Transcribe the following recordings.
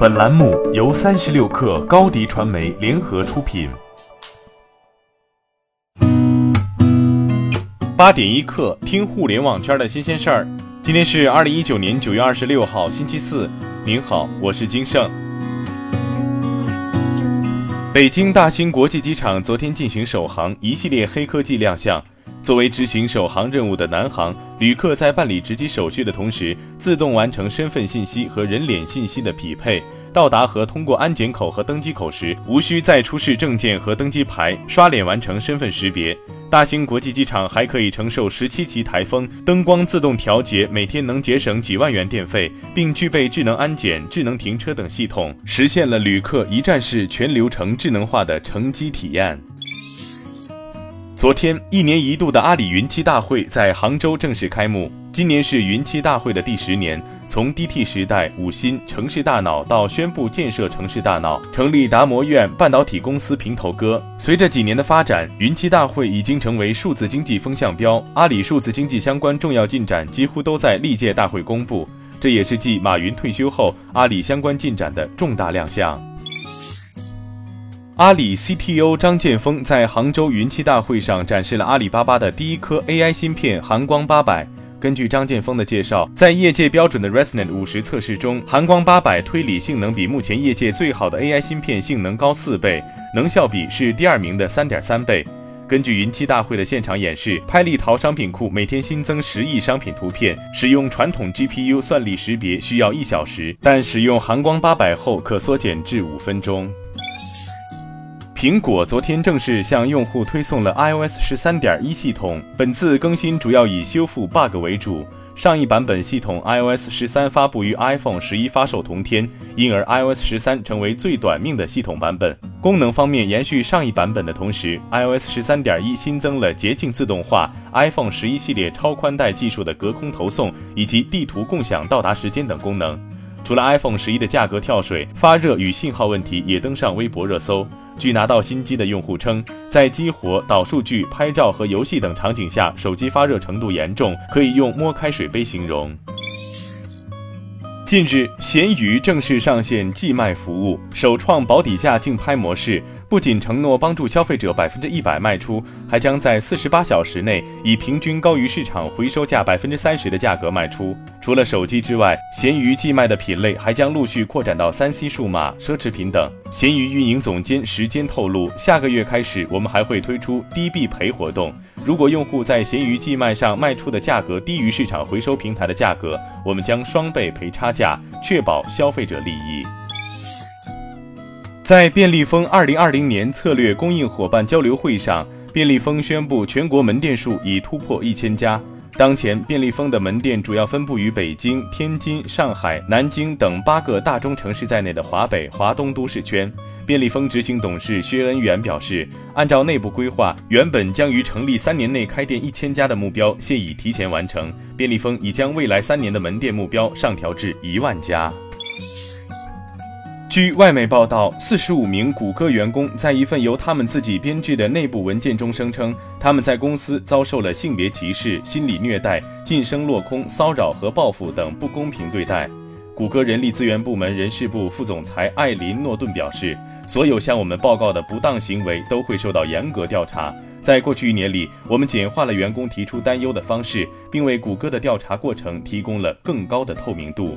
本栏目由三十六氪高低传媒联合出品。八点一刻，听互联网圈的新鲜事儿。今天是二零一九年九月二十六号，星期四。您好，我是金盛。北京大兴国际机场昨天进行首航，一系列黑科技亮相。作为执行首航任务的南航，旅客在办理值机手续的同时，自动完成身份信息和人脸信息的匹配。到达和通过安检口和登机口时，无需再出示证件和登机牌，刷脸完成身份识别。大兴国际机场还可以承受十七级台风，灯光自动调节，每天能节省几万元电费，并具备智能安检、智能停车等系统，实现了旅客一站式全流程智能化的乘机体验。昨天，一年一度的阿里云栖大会在杭州正式开幕。今年是云栖大会的第十年，从 DT 时代、五新城市大脑到宣布建设城市大脑，成立达摩院半导体公司平头哥。随着几年的发展，云栖大会已经成为数字经济风向标。阿里数字经济相关重要进展几乎都在历届大会公布，这也是继马云退休后，阿里相关进展的重大亮相。阿里 CTO 张建峰在杭州云栖大会上展示了阿里巴巴的第一颗 AI 芯片寒光八百。根据张建峰的介绍，在业界标准的 ResNet 五十测试中，寒光八百推理性能比目前业界最好的 AI 芯片性能高四倍，能效比是第二名的三点三倍。根据云栖大会的现场演示，拍立淘商品库每天新增十亿商品图片，使用传统 GPU 算力识别需要一小时，但使用寒光八百后可缩减至五分钟。苹果昨天正式向用户推送了 iOS 十三点一系统。本次更新主要以修复 bug 为主。上一版本系统 iOS 十三发布于 iPhone 十一发售同天，因而 iOS 十三成为最短命的系统版本。功能方面延续上一版本的同时，iOS 十三点一新增了洁净自动化、iPhone 十一系列超宽带技术的隔空投送以及地图共享到达时间等功能。除了 iPhone 十一的价格跳水、发热与信号问题也登上微博热搜。据拿到新机的用户称，在激活、导数据、拍照和游戏等场景下，手机发热程度严重，可以用摸开水杯形容。近日，闲鱼正式上线寄卖服务，首创保底价竞拍模式。不仅承诺帮助消费者百分之一百卖出，还将在四十八小时内以平均高于市场回收价百分之三十的价格卖出。除了手机之外，闲鱼寄卖的品类还将陆续扩展到三 C 数码、奢侈品等。闲鱼运营总监时间透露，下个月开始，我们还会推出低必赔活动。如果用户在闲鱼寄卖上卖出的价格低于市场回收平台的价格，我们将双倍赔差价，确保消费者利益。在便利蜂二零二零年策略供应伙伴交流会上，便利蜂宣布全国门店数已突破一千家。当前，便利蜂的门店主要分布于北京、天津、上海、南京等八个大中城市在内的华北、华东都市圈。便利蜂执行董事薛恩元表示，按照内部规划，原本将于成立三年内开店一千家的目标，现已提前完成。便利蜂已将未来三年的门店目标上调至一万家。据外媒报道，四十五名谷歌员工在一份由他们自己编制的内部文件中声称，他们在公司遭受了性别歧视、心理虐待、晋升落空、骚扰和报复等不公平对待。谷歌人力资源部门人事部副总裁艾琳·诺顿表示，所有向我们报告的不当行为都会受到严格调查。在过去一年里，我们简化了员工提出担忧的方式，并为谷歌的调查过程提供了更高的透明度。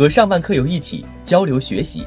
和上万课友一起交流学习。